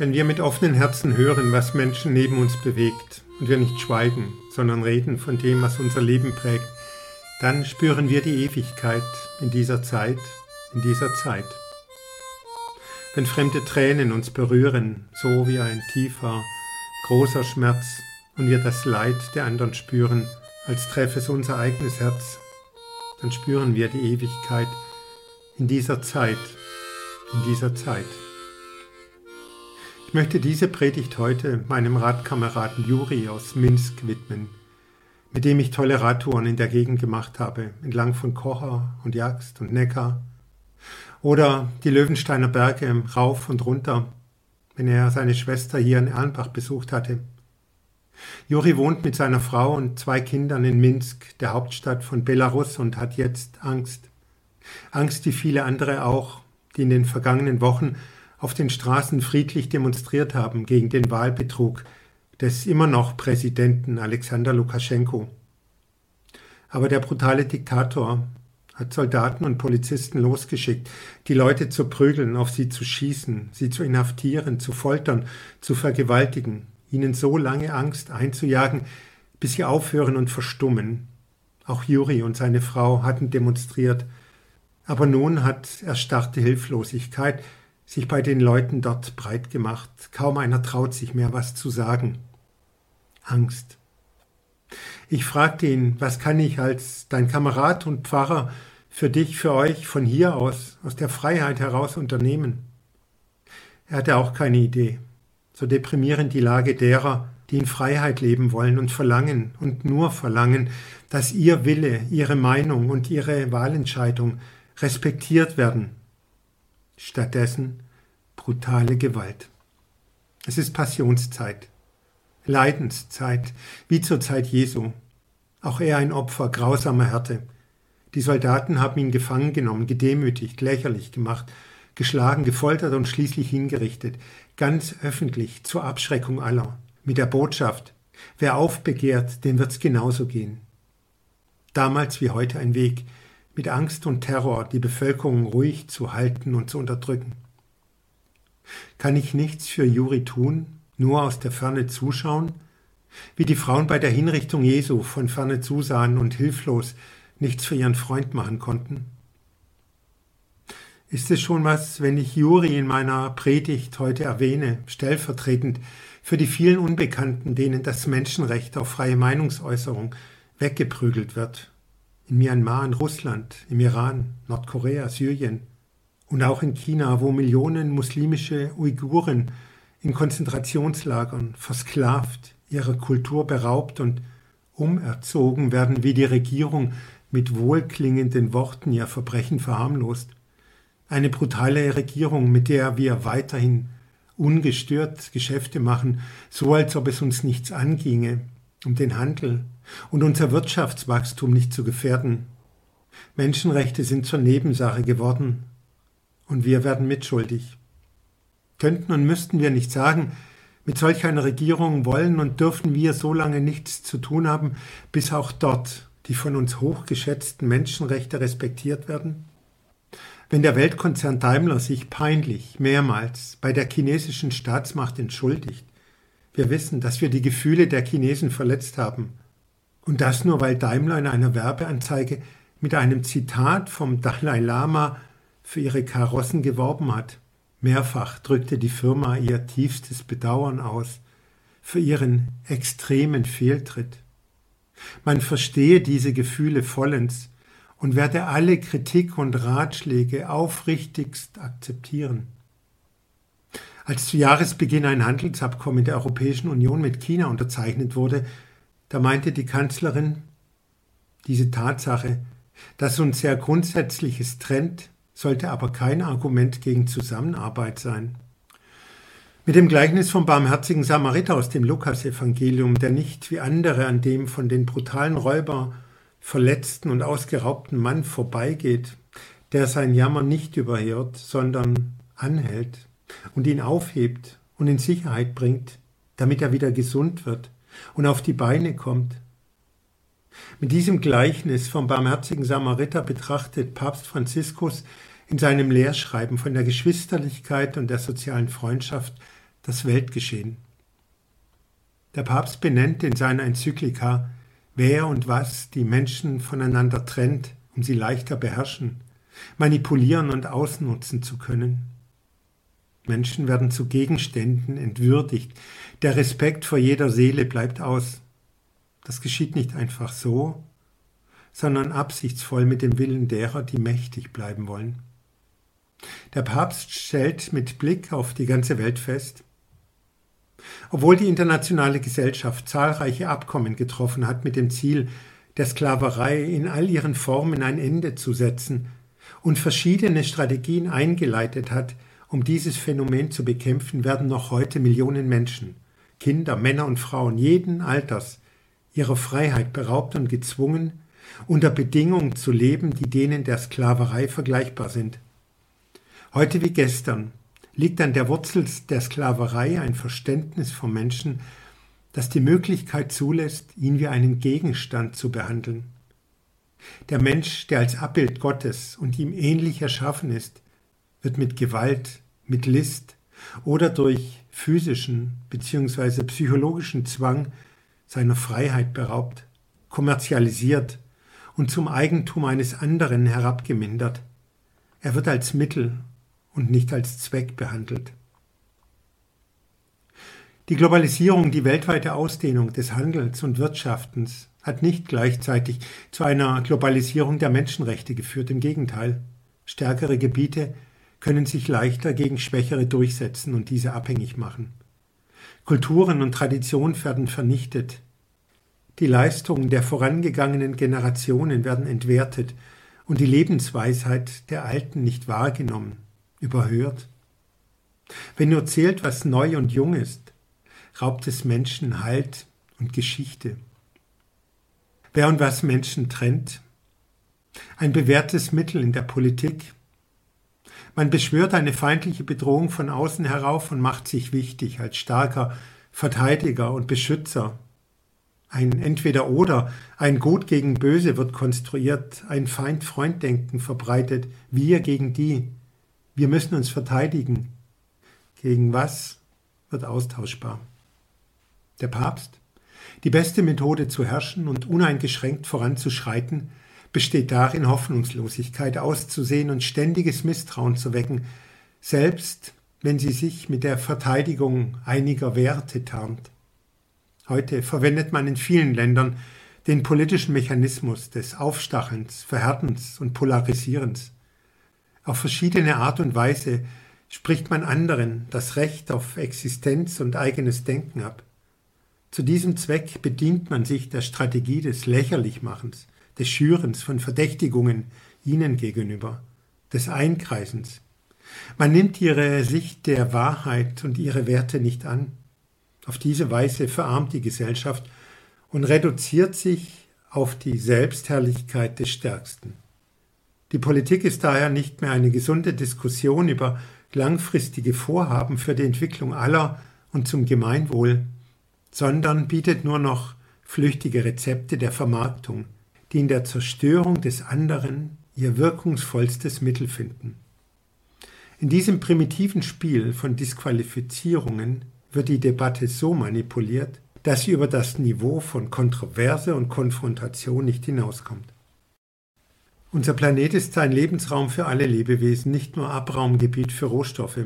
Wenn wir mit offenen Herzen hören, was Menschen neben uns bewegt und wir nicht schweigen, sondern reden von dem, was unser Leben prägt, dann spüren wir die Ewigkeit in dieser Zeit, in dieser Zeit. Wenn fremde Tränen uns berühren, so wie ein tiefer, großer Schmerz, und wir das Leid der anderen spüren, als treffe es unser eigenes Herz, dann spüren wir die Ewigkeit in dieser Zeit, in dieser Zeit. Ich möchte diese Predigt heute meinem Radkameraden Juri aus Minsk widmen, mit dem ich tolle Radtouren in der Gegend gemacht habe, entlang von Kocher und Jagst und Neckar. Oder die Löwensteiner Berge rauf und runter, wenn er seine Schwester hier in Erlenbach besucht hatte. Juri wohnt mit seiner Frau und zwei Kindern in Minsk, der Hauptstadt von Belarus, und hat jetzt Angst. Angst wie viele andere auch, die in den vergangenen Wochen auf den Straßen friedlich demonstriert haben gegen den Wahlbetrug des immer noch Präsidenten Alexander Lukaschenko. Aber der brutale Diktator hat Soldaten und Polizisten losgeschickt, die Leute zu prügeln, auf sie zu schießen, sie zu inhaftieren, zu foltern, zu vergewaltigen, ihnen so lange Angst einzujagen, bis sie aufhören und verstummen. Auch Juri und seine Frau hatten demonstriert, aber nun hat erstarrte Hilflosigkeit sich bei den Leuten dort breit gemacht. Kaum einer traut sich mehr was zu sagen. Angst. Ich fragte ihn, was kann ich als dein Kamerad und Pfarrer für dich, für euch von hier aus, aus der Freiheit heraus unternehmen? Er hatte auch keine Idee. So deprimierend die Lage derer, die in Freiheit leben wollen und verlangen und nur verlangen, dass ihr Wille, ihre Meinung und ihre Wahlentscheidung respektiert werden stattdessen brutale Gewalt. Es ist Passionszeit, Leidenszeit, wie zur Zeit Jesu. Auch er ein Opfer grausamer Härte. Die Soldaten haben ihn gefangen genommen, gedemütigt, lächerlich gemacht, geschlagen, gefoltert und schließlich hingerichtet, ganz öffentlich zur Abschreckung aller, mit der Botschaft, wer aufbegehrt, dem wird's genauso gehen. Damals wie heute ein Weg, mit Angst und Terror die Bevölkerung ruhig zu halten und zu unterdrücken. Kann ich nichts für Juri tun, nur aus der Ferne zuschauen, wie die Frauen bei der Hinrichtung Jesu von ferne zusahen und hilflos nichts für ihren Freund machen konnten? Ist es schon was, wenn ich Juri in meiner Predigt heute erwähne, stellvertretend für die vielen Unbekannten, denen das Menschenrecht auf freie Meinungsäußerung weggeprügelt wird in Myanmar, in Russland, im Iran, Nordkorea, Syrien und auch in China, wo Millionen muslimische Uiguren in Konzentrationslagern versklavt, ihrer Kultur beraubt und umerzogen werden, wie die Regierung mit wohlklingenden Worten ihr Verbrechen verharmlost. Eine brutale Regierung, mit der wir weiterhin ungestört Geschäfte machen, so als ob es uns nichts anginge, um den Handel und unser Wirtschaftswachstum nicht zu gefährden. Menschenrechte sind zur Nebensache geworden und wir werden mitschuldig. Könnten und müssten wir nicht sagen, mit solch einer Regierung wollen und dürfen wir so lange nichts zu tun haben, bis auch dort die von uns hochgeschätzten Menschenrechte respektiert werden? Wenn der Weltkonzern Daimler sich peinlich mehrmals bei der chinesischen Staatsmacht entschuldigt, wir wissen, dass wir die Gefühle der Chinesen verletzt haben, und das nur, weil Daimler in einer Werbeanzeige mit einem Zitat vom Dalai Lama für ihre Karossen geworben hat. Mehrfach drückte die Firma ihr tiefstes Bedauern aus für ihren extremen Fehltritt. Man verstehe diese Gefühle vollends und werde alle Kritik und Ratschläge aufrichtigst akzeptieren. Als zu Jahresbeginn ein Handelsabkommen der Europäischen Union mit China unterzeichnet wurde, da meinte die Kanzlerin, diese Tatsache, dass uns sehr Grundsätzliches trennt, sollte aber kein Argument gegen Zusammenarbeit sein. Mit dem Gleichnis vom barmherzigen Samariter aus dem Lukasevangelium, der nicht wie andere an dem von den brutalen Räuber verletzten und ausgeraubten Mann vorbeigeht, der sein Jammer nicht überhört, sondern anhält und ihn aufhebt und in Sicherheit bringt, damit er wieder gesund wird, und auf die Beine kommt. Mit diesem Gleichnis vom barmherzigen Samariter betrachtet Papst Franziskus in seinem Lehrschreiben von der Geschwisterlichkeit und der sozialen Freundschaft das Weltgeschehen. Der Papst benennt in seiner Enzyklika, wer und was die Menschen voneinander trennt, um sie leichter beherrschen, manipulieren und ausnutzen zu können. Menschen werden zu Gegenständen entwürdigt, der Respekt vor jeder Seele bleibt aus. Das geschieht nicht einfach so, sondern absichtsvoll mit dem Willen derer, die mächtig bleiben wollen. Der Papst stellt mit Blick auf die ganze Welt fest, obwohl die internationale Gesellschaft zahlreiche Abkommen getroffen hat mit dem Ziel, der Sklaverei in all ihren Formen ein Ende zu setzen und verschiedene Strategien eingeleitet hat, um dieses Phänomen zu bekämpfen, werden noch heute Millionen Menschen, Kinder, Männer und Frauen jeden Alters, ihrer Freiheit beraubt und gezwungen, unter Bedingungen zu leben, die denen der Sklaverei vergleichbar sind. Heute wie gestern liegt an der Wurzel der Sklaverei ein Verständnis vom Menschen, das die Möglichkeit zulässt, ihn wie einen Gegenstand zu behandeln. Der Mensch, der als Abbild Gottes und ihm ähnlich erschaffen ist, wird mit Gewalt, mit List oder durch physischen bzw. psychologischen Zwang seiner Freiheit beraubt, kommerzialisiert und zum Eigentum eines anderen herabgemindert. Er wird als Mittel und nicht als Zweck behandelt. Die Globalisierung, die weltweite Ausdehnung des Handels und Wirtschaftens hat nicht gleichzeitig zu einer Globalisierung der Menschenrechte geführt. Im Gegenteil, stärkere Gebiete können sich leichter gegen Schwächere durchsetzen und diese abhängig machen. Kulturen und Traditionen werden vernichtet. Die Leistungen der vorangegangenen Generationen werden entwertet und die Lebensweisheit der Alten nicht wahrgenommen überhört. Wenn nur zählt, was neu und jung ist, raubt es Menschen Halt und Geschichte. Wer und was Menschen trennt, ein bewährtes Mittel in der Politik. Man beschwört eine feindliche Bedrohung von außen herauf und macht sich wichtig als starker Verteidiger und Beschützer. Ein Entweder-Oder, ein Gut gegen Böse wird konstruiert, ein Feind-Freund-Denken verbreitet, wir gegen die. Wir müssen uns verteidigen. Gegen was wird austauschbar? Der Papst? Die beste Methode zu herrschen und uneingeschränkt voranzuschreiten besteht darin, Hoffnungslosigkeit auszusehen und ständiges Misstrauen zu wecken, selbst wenn sie sich mit der Verteidigung einiger Werte tarnt. Heute verwendet man in vielen Ländern den politischen Mechanismus des Aufstachelns, Verhärtens und Polarisierens. Auf verschiedene Art und Weise spricht man anderen das Recht auf Existenz und eigenes Denken ab. Zu diesem Zweck bedient man sich der Strategie des Lächerlichmachens, des Schürens von Verdächtigungen ihnen gegenüber, des Einkreisens. Man nimmt ihre Sicht der Wahrheit und ihre Werte nicht an. Auf diese Weise verarmt die Gesellschaft und reduziert sich auf die Selbstherrlichkeit des Stärksten. Die Politik ist daher nicht mehr eine gesunde Diskussion über langfristige Vorhaben für die Entwicklung aller und zum Gemeinwohl, sondern bietet nur noch flüchtige Rezepte der Vermarktung, die in der Zerstörung des anderen ihr wirkungsvollstes Mittel finden. In diesem primitiven Spiel von Disqualifizierungen wird die Debatte so manipuliert, dass sie über das Niveau von Kontroverse und Konfrontation nicht hinauskommt. Unser Planet ist ein Lebensraum für alle Lebewesen, nicht nur Abraumgebiet für Rohstoffe.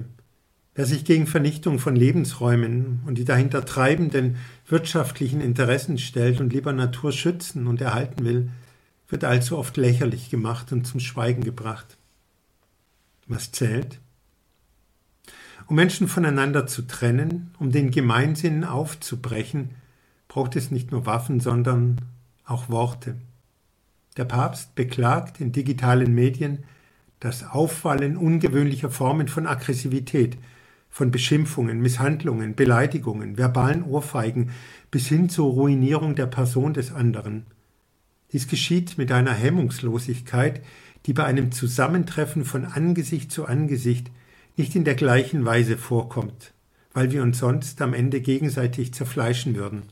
Wer sich gegen Vernichtung von Lebensräumen und die dahinter treibenden wirtschaftlichen Interessen stellt und lieber Natur schützen und erhalten will, wird allzu oft lächerlich gemacht und zum Schweigen gebracht. Was zählt? Um Menschen voneinander zu trennen, um den Gemeinsinn aufzubrechen, braucht es nicht nur Waffen, sondern auch Worte. Der Papst beklagt in digitalen Medien das Auffallen ungewöhnlicher Formen von Aggressivität, von Beschimpfungen, Misshandlungen, Beleidigungen, verbalen Ohrfeigen bis hin zur Ruinierung der Person des anderen. Dies geschieht mit einer Hemmungslosigkeit, die bei einem Zusammentreffen von Angesicht zu Angesicht nicht in der gleichen Weise vorkommt, weil wir uns sonst am Ende gegenseitig zerfleischen würden.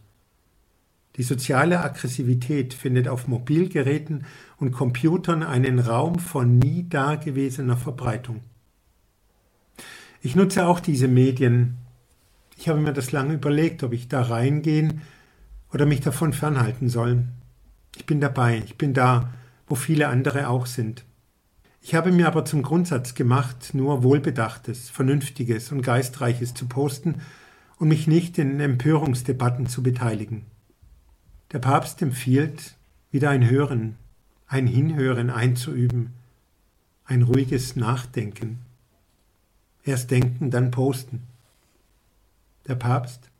Die soziale Aggressivität findet auf Mobilgeräten und Computern einen Raum von nie dagewesener Verbreitung. Ich nutze auch diese Medien, Ich habe mir das lange überlegt, ob ich da reingehen oder mich davon fernhalten soll. Ich bin dabei, ich bin da, wo viele andere auch sind. Ich habe mir aber zum Grundsatz gemacht, nur Wohlbedachtes, Vernünftiges und Geistreiches zu posten und mich nicht in Empörungsdebatten zu beteiligen. Der Papst empfiehlt, wieder ein Hören, ein Hinhören einzuüben, ein ruhiges Nachdenken. Erst denken, dann posten. Der Papst.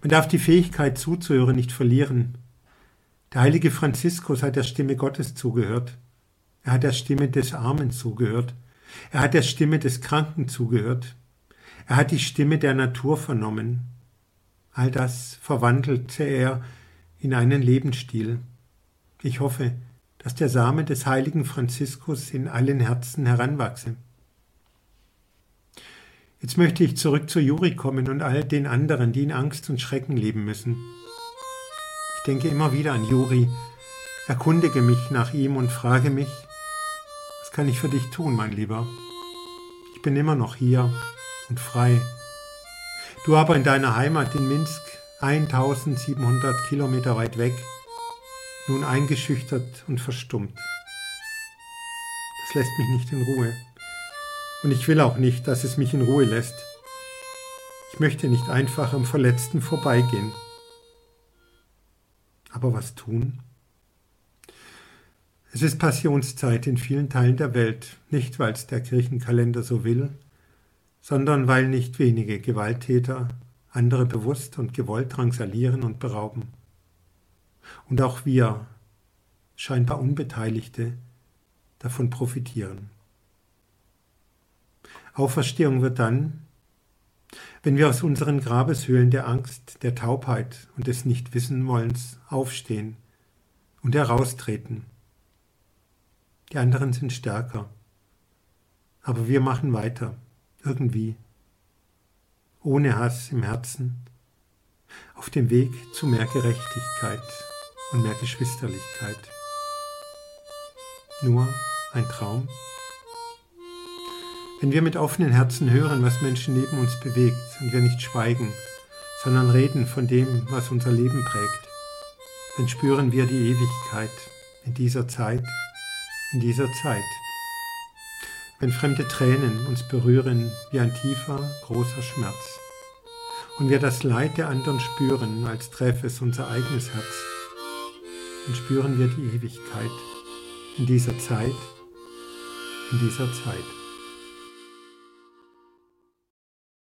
Man darf die Fähigkeit zuzuhören nicht verlieren. Der heilige Franziskus hat der Stimme Gottes zugehört. Er hat der Stimme des Armen zugehört. Er hat der Stimme des Kranken zugehört. Er hat die Stimme der Natur vernommen. All das verwandelte er in einen Lebensstil. Ich hoffe, dass der Same des heiligen Franziskus in allen Herzen heranwachse. Jetzt möchte ich zurück zu Juri kommen und all den anderen, die in Angst und Schrecken leben müssen. Ich denke immer wieder an Juri, erkundige mich nach ihm und frage mich, kann ich für dich tun, mein Lieber? Ich bin immer noch hier und frei. Du aber in deiner Heimat in Minsk, 1700 Kilometer weit weg, nun eingeschüchtert und verstummt. Das lässt mich nicht in Ruhe. Und ich will auch nicht, dass es mich in Ruhe lässt. Ich möchte nicht einfach am Verletzten vorbeigehen. Aber was tun? Es ist Passionszeit in vielen Teilen der Welt, nicht weil es der Kirchenkalender so will, sondern weil nicht wenige Gewalttäter andere bewusst und gewollt drangsalieren und berauben. Und auch wir, scheinbar Unbeteiligte, davon profitieren. Auferstehung wird dann, wenn wir aus unseren Grabeshöhlen der Angst, der Taubheit und des Nichtwissenwollens aufstehen und heraustreten die anderen sind stärker. Aber wir machen weiter, irgendwie, ohne Hass im Herzen, auf dem Weg zu mehr Gerechtigkeit und mehr Geschwisterlichkeit. Nur ein Traum? Wenn wir mit offenen Herzen hören, was Menschen neben uns bewegt und wir nicht schweigen, sondern reden von dem, was unser Leben prägt, dann spüren wir die Ewigkeit in dieser Zeit in dieser Zeit. Wenn fremde Tränen uns berühren wie ein tiefer, großer Schmerz und wir das Leid der anderen spüren, als treffe es unser eigenes Herz, dann spüren wir die Ewigkeit in dieser Zeit, in dieser Zeit.